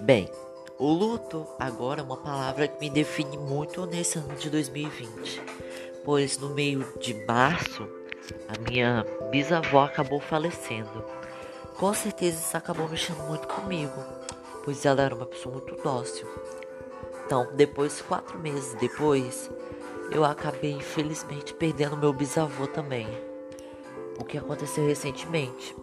Bem, o luto agora é uma palavra que me define muito nesse ano de 2020, pois no meio de março a minha bisavó acabou falecendo. Com certeza isso acabou mexendo muito comigo, pois ela era uma pessoa muito dócil. Então, depois, quatro meses depois, eu acabei infelizmente perdendo meu bisavô também. O que aconteceu recentemente.